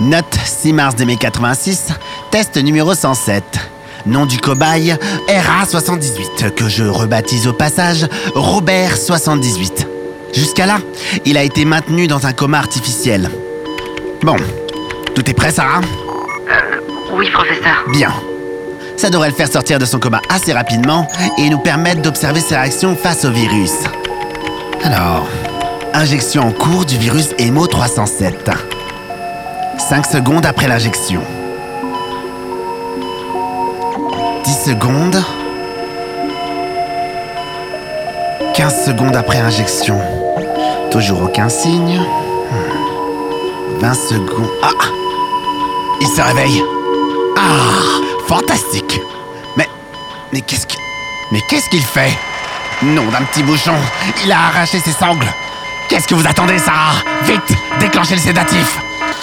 Note 6 mars 2086, test numéro 107. Nom du cobaye, RA78, que je rebaptise au passage Robert78. Jusqu'à là, il a été maintenu dans un coma artificiel. Bon, tout est prêt, Sarah? Euh, oui, professeur. Bien. Ça devrait le faire sortir de son coma assez rapidement et nous permettre d'observer ses réactions face au virus. Alors, injection en cours du virus Emo 307. 5 secondes après l'injection. 10 secondes. 15 secondes après injection. Toujours aucun signe. Hmm. 20 secondes. Ah Il se réveille. Ah Fantastique Mais. Mais qu'est-ce qu'il. Fait? Non d'un petit bouchon Il a arraché ses sangles Qu'est-ce que vous attendez, Sarah? Vite Déclenchez le sédatif